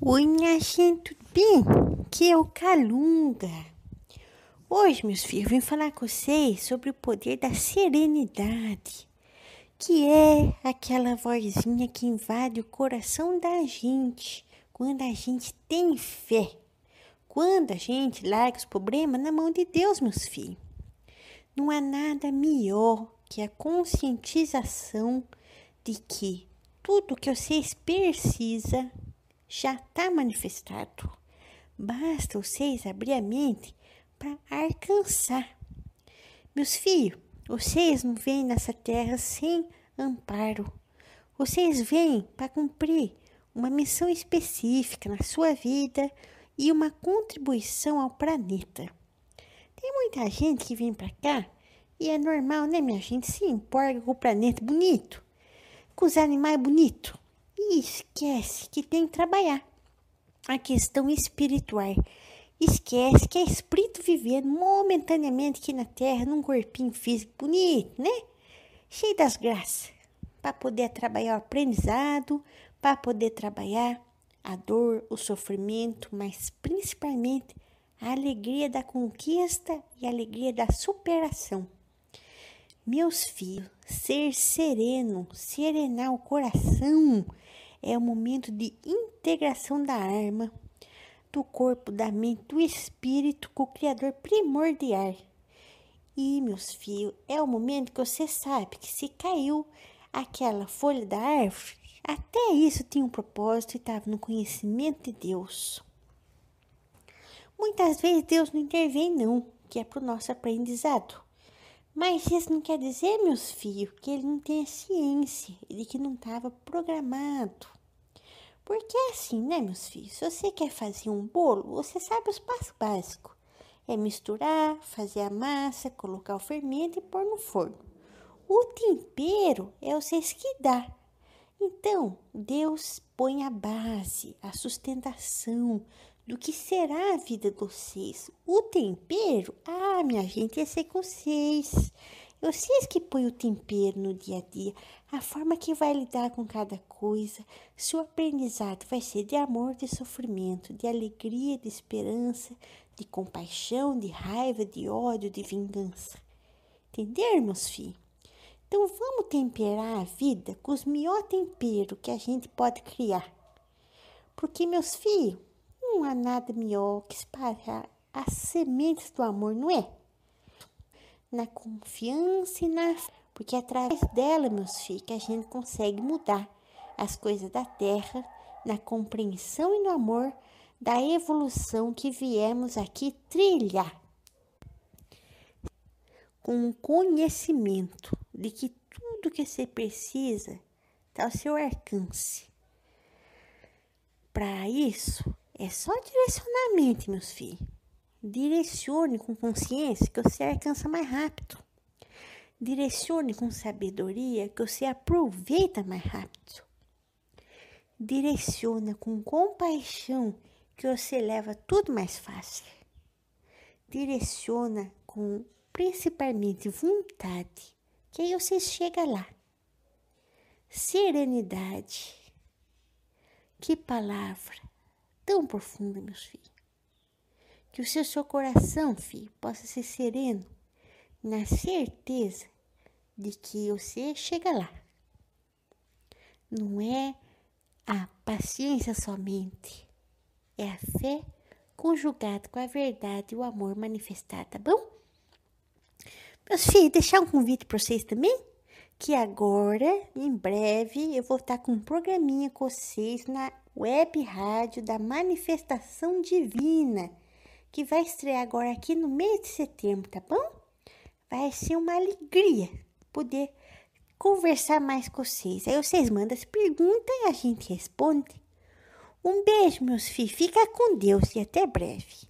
Oi, minha gente, tudo bem? Que é o Calunga. Hoje, meus filhos, vim falar com vocês sobre o poder da serenidade, que é aquela vozinha que invade o coração da gente quando a gente tem fé, quando a gente larga os problemas na mão de Deus, meus filhos. Não há nada melhor que a conscientização de que tudo que vocês precisam já está manifestado. Basta vocês abrir a mente para alcançar. Meus filhos, vocês não vêm nessa terra sem amparo. Vocês vêm para cumprir uma missão específica na sua vida e uma contribuição ao planeta. Tem muita gente que vem para cá e é normal, né, minha gente? Se importa com o planeta bonito, com os animais bonitos e esquece que tem que trabalhar a questão espiritual. Esquece que é espírito vivendo momentaneamente aqui na terra, num corpinho físico bonito, né? Cheio das graças, para poder trabalhar o aprendizado, para poder trabalhar a dor, o sofrimento, mas principalmente a alegria da conquista e a alegria da superação. Meus filhos, ser sereno, serenar o coração, é o momento de integração da alma, do corpo, da mente, do espírito com o Criador primordial. E, meus filhos, é o momento que você sabe que se caiu aquela folha da árvore, até isso tinha um propósito e estava no conhecimento de Deus. Muitas vezes Deus não intervém, não, que é para o nosso aprendizado. Mas isso não quer dizer, meus filhos, que ele não tem ciência de que não estava programado. Porque é assim, né, meus filhos? Se você quer fazer um bolo, você sabe os passos básicos. É misturar, fazer a massa, colocar o fermento e pôr no forno. O tempero é vocês que dá. Então, Deus põe a base, a sustentação do que será a vida de vocês. O tempero, ah, minha gente, esse é com vocês. Vocês que põem o tempero no dia a dia, a forma que vai lidar com cada coisa. Seu aprendizado vai ser de amor, de sofrimento, de alegria, de esperança, de compaixão, de raiva, de ódio, de vingança. Entenderam, meus filhos? Então vamos temperar a vida com os melhores temperos que a gente pode criar. Porque, meus filhos, não há nada melhor que espalhar as sementes do amor, não é? na confiança e na porque através dela, meus filhos, que a gente consegue mudar as coisas da terra, na compreensão e no amor da evolução que viemos aqui trilhar. Com o conhecimento de que tudo que você precisa está ao seu alcance. Para isso, é só direcionamento, meus filhos. Direcione com consciência que você alcança mais rápido. Direcione com sabedoria que você aproveita mais rápido. Direciona com compaixão que você leva tudo mais fácil. Direciona com principalmente vontade, que aí você chega lá. Serenidade. Que palavra tão profunda, meus filhos. Que o seu, seu coração, filho, possa ser sereno, na certeza de que você chega lá. Não é a paciência somente, é a fé conjugada com a verdade e o amor manifestado, tá bom? Meus filhos, deixar um convite para vocês também, que agora, em breve, eu vou estar com um programinha com vocês na web rádio da Manifestação Divina que vai estrear agora aqui no mês de setembro, tá bom? Vai ser uma alegria poder conversar mais com vocês. Aí vocês mandam as perguntas e a gente responde. Um beijo, meus filhos. Fica com Deus e até breve.